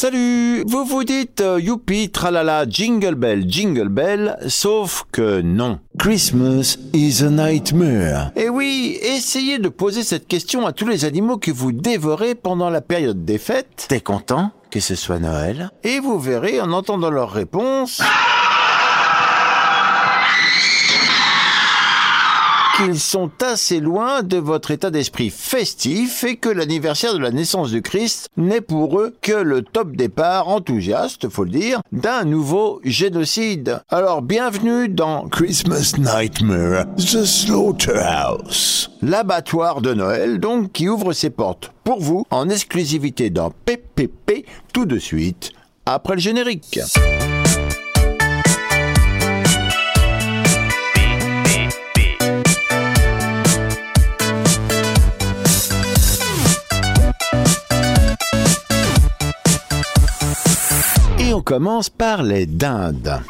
Salut Vous vous dites euh, youpi, tralala, jingle bell, jingle bell, sauf que non. Christmas is a nightmare. Et oui, essayez de poser cette question à tous les animaux que vous dévorez pendant la période des fêtes. T'es content que ce soit Noël? Et vous verrez en entendant leur réponse... qu'ils sont assez loin de votre état d'esprit festif et que l'anniversaire de la naissance du Christ n'est pour eux que le top départ enthousiaste, faut le dire, d'un nouveau génocide. Alors bienvenue dans Christmas Nightmare, The Slaughterhouse. L'abattoir de Noël donc qui ouvre ses portes pour vous en exclusivité dans PPP tout de suite après le générique. On commence par les dindes.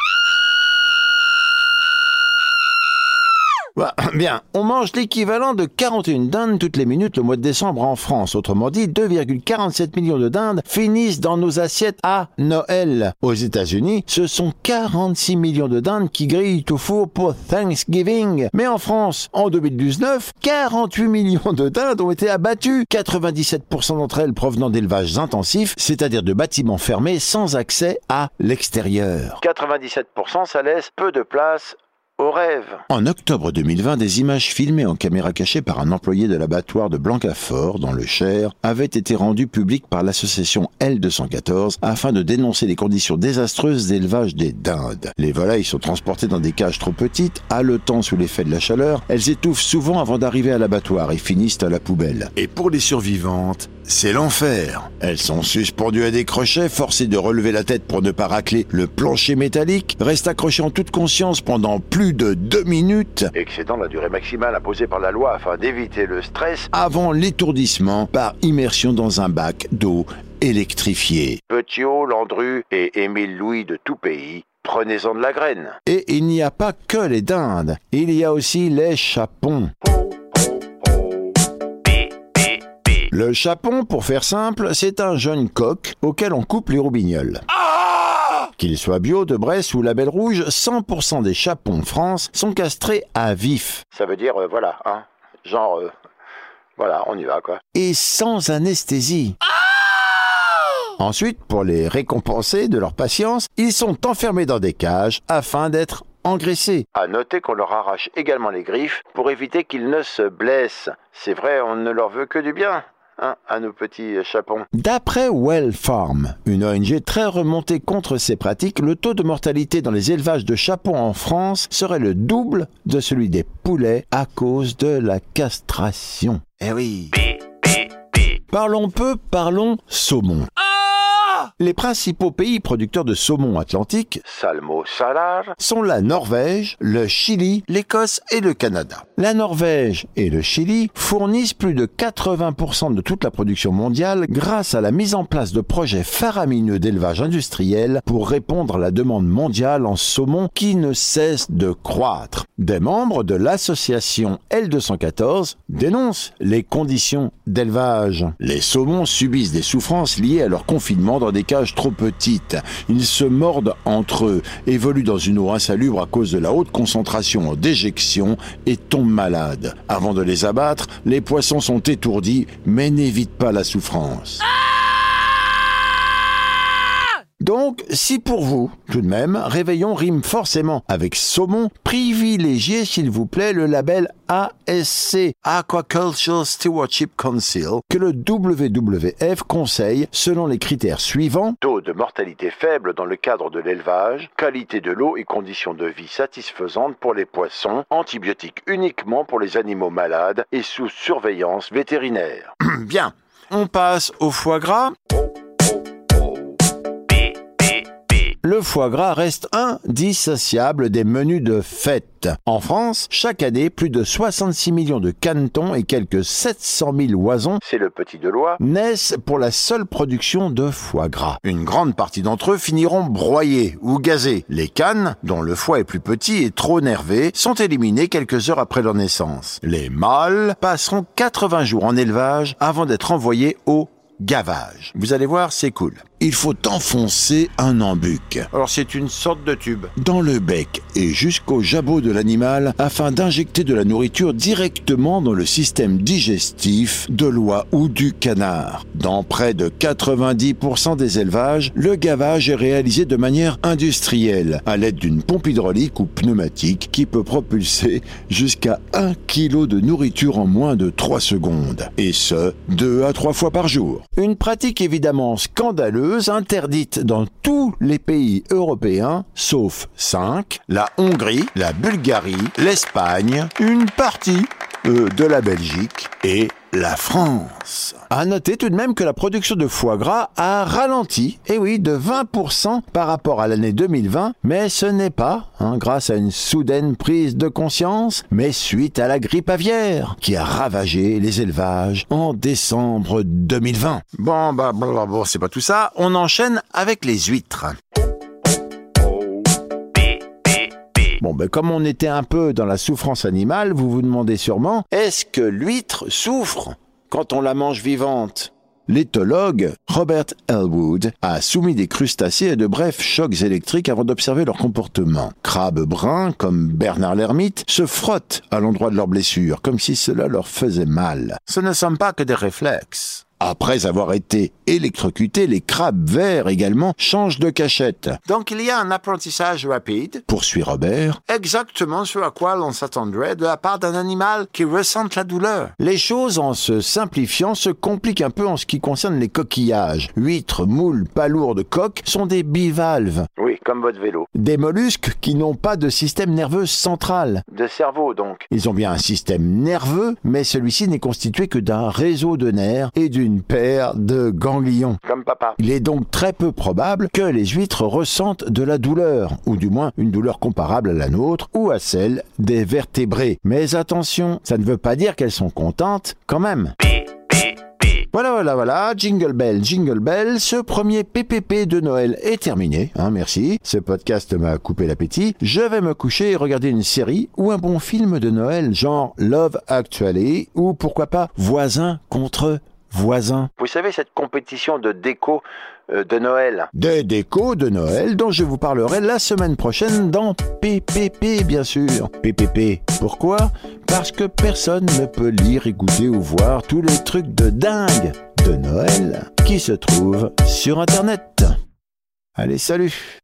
Bah, bien, on mange l'équivalent de 41 dindes toutes les minutes le mois de décembre en France. Autrement dit, 2,47 millions de dindes finissent dans nos assiettes à Noël. Aux États-Unis, ce sont 46 millions de dindes qui grillent au four pour Thanksgiving. Mais en France, en 2019, 48 millions de dindes ont été abattues. 97% d'entre elles provenant d'élevages intensifs, c'est-à-dire de bâtiments fermés sans accès à l'extérieur. 97% ça laisse peu de place au rêve. En octobre 2020, des images filmées en caméra cachée par un employé de l'abattoir de Blancafort, dans le Cher, avaient été rendues publiques par l'association L214 afin de dénoncer les conditions désastreuses d'élevage des dindes. Les volailles sont transportées dans des cages trop petites, haletant sous l'effet de la chaleur, elles étouffent souvent avant d'arriver à l'abattoir et finissent à la poubelle. Et pour les survivantes, c'est l'enfer. Elles sont suspendues à des crochets, forcées de relever la tête pour ne pas racler le plancher métallique, restent accrochées en toute conscience pendant plus de deux minutes, excédant la durée maximale imposée par la loi afin d'éviter le stress, avant l'étourdissement par immersion dans un bac d'eau électrifié. Petiot, Landru et Émile Louis de tout pays Prenez-en de la graine. Et il n'y a pas que les dindes, il y a aussi les chapons. Le chapon, pour faire simple, c'est un jeune coq auquel on coupe les roubignoles. Qu'il soit bio, de Bresse ou label rouge, 100% des chapons France sont castrés à vif. Ça veut dire, euh, voilà, hein, genre, euh, voilà, on y va, quoi. Et sans anesthésie. Ensuite, pour les récompenser de leur patience, ils sont enfermés dans des cages afin d'être engraissés. À noter qu'on leur arrache également les griffes pour éviter qu'ils ne se blessent. C'est vrai, on ne leur veut que du bien. Hein, à nos petits chapons. D'après Well Farm, une ONG très remontée contre ces pratiques, le taux de mortalité dans les élevages de chapons en France serait le double de celui des poulets à cause de la castration. Eh oui. Parlons peu, parlons saumon. Les principaux pays producteurs de saumon atlantique, Salmo Salar, sont la Norvège, le Chili, l'Écosse et le Canada. La Norvège et le Chili fournissent plus de 80% de toute la production mondiale grâce à la mise en place de projets faramineux d'élevage industriel pour répondre à la demande mondiale en saumon qui ne cesse de croître. Des membres de l'association L214 dénoncent les conditions d'élevage. Les saumons subissent des souffrances liées à leur confinement dans des cages trop petites. Ils se mordent entre eux, évoluent dans une eau insalubre à cause de la haute concentration en déjection et tombent malades. Avant de les abattre, les poissons sont étourdis mais n'évitent pas la souffrance. Donc, si pour vous, tout de même, Réveillon rime forcément avec saumon, privilégiez s'il vous plaît le label ASC, Aquaculture Stewardship Council, que le WWF conseille selon les critères suivants taux de mortalité faible dans le cadre de l'élevage, qualité de l'eau et conditions de vie satisfaisantes pour les poissons, antibiotiques uniquement pour les animaux malades et sous surveillance vétérinaire. Bien, on passe au foie gras. Le foie gras reste indissociable des menus de fête. En France, chaque année, plus de 66 millions de canetons et quelques 700 000 oisons, c'est le petit de loi, naissent pour la seule production de foie gras. Une grande partie d'entre eux finiront broyés ou gazés. Les cannes, dont le foie est plus petit et trop nervé, sont éliminées quelques heures après leur naissance. Les mâles passeront 80 jours en élevage avant d'être envoyés au gavage. Vous allez voir, c'est cool. Il faut enfoncer un embuc. Alors c'est une sorte de tube. Dans le bec et jusqu'au jabot de l'animal afin d'injecter de la nourriture directement dans le système digestif de l'oie ou du canard. Dans près de 90% des élevages, le gavage est réalisé de manière industrielle à l'aide d'une pompe hydraulique ou pneumatique qui peut propulser jusqu'à 1 kg de nourriture en moins de 3 secondes. Et ce, 2 à 3 fois par jour. Une pratique évidemment scandaleuse, interdite dans tous les pays européens, sauf 5, la Hongrie, la Bulgarie, l'Espagne, une partie euh, de la Belgique et la France. À noter tout de même que la production de foie gras a ralenti, et oui, de 20% par rapport à l'année 2020, mais ce n'est pas hein, grâce à une soudaine prise de conscience, mais suite à la grippe aviaire qui a ravagé les élevages en décembre 2020. Bon, bah, bon, c'est pas tout ça, on enchaîne avec les huîtres. Bon, ben comme on était un peu dans la souffrance animale, vous vous demandez sûrement, est-ce que l'huître souffre quand on la mange vivante? L'éthologue Robert Elwood a soumis des crustacés à de brefs chocs électriques avant d'observer leur comportement. Crabes bruns, comme Bernard l'ermite, se frottent à l'endroit de leurs blessures, comme si cela leur faisait mal. Ce ne sont pas que des réflexes. Après avoir été électrocutés, les crabes verts également changent de cachette. Donc il y a un apprentissage rapide, poursuit Robert, exactement ce à quoi l'on s'attendrait de la part d'un animal qui ressent la douleur. Les choses, en se simplifiant, se compliquent un peu en ce qui concerne les coquillages. Huîtres, moules, palourdes, coques sont des bivalves. Oui, comme votre vélo. Des mollusques qui n'ont pas de système nerveux central. De cerveau, donc. Ils ont bien un système nerveux, mais celui-ci n'est constitué que d'un réseau de nerfs et d'une une paire de ganglions. Comme papa. Il est donc très peu probable que les huîtres ressentent de la douleur, ou du moins une douleur comparable à la nôtre ou à celle des vertébrés. Mais attention, ça ne veut pas dire qu'elles sont contentes quand même. Voilà, voilà, voilà, Jingle Bell, Jingle Bell, ce premier PPP de Noël est terminé, hein, merci. Ce podcast m'a coupé l'appétit. Je vais me coucher et regarder une série ou un bon film de Noël, genre Love Actually, ou pourquoi pas Voisin contre voisin. Vous savez, cette compétition de déco euh, de Noël. Des décos de Noël dont je vous parlerai la semaine prochaine dans PPP, bien sûr. PPP, pourquoi? Parce que personne ne peut lire, écouter ou voir tous les trucs de dingue de Noël qui se trouvent sur Internet. Allez, salut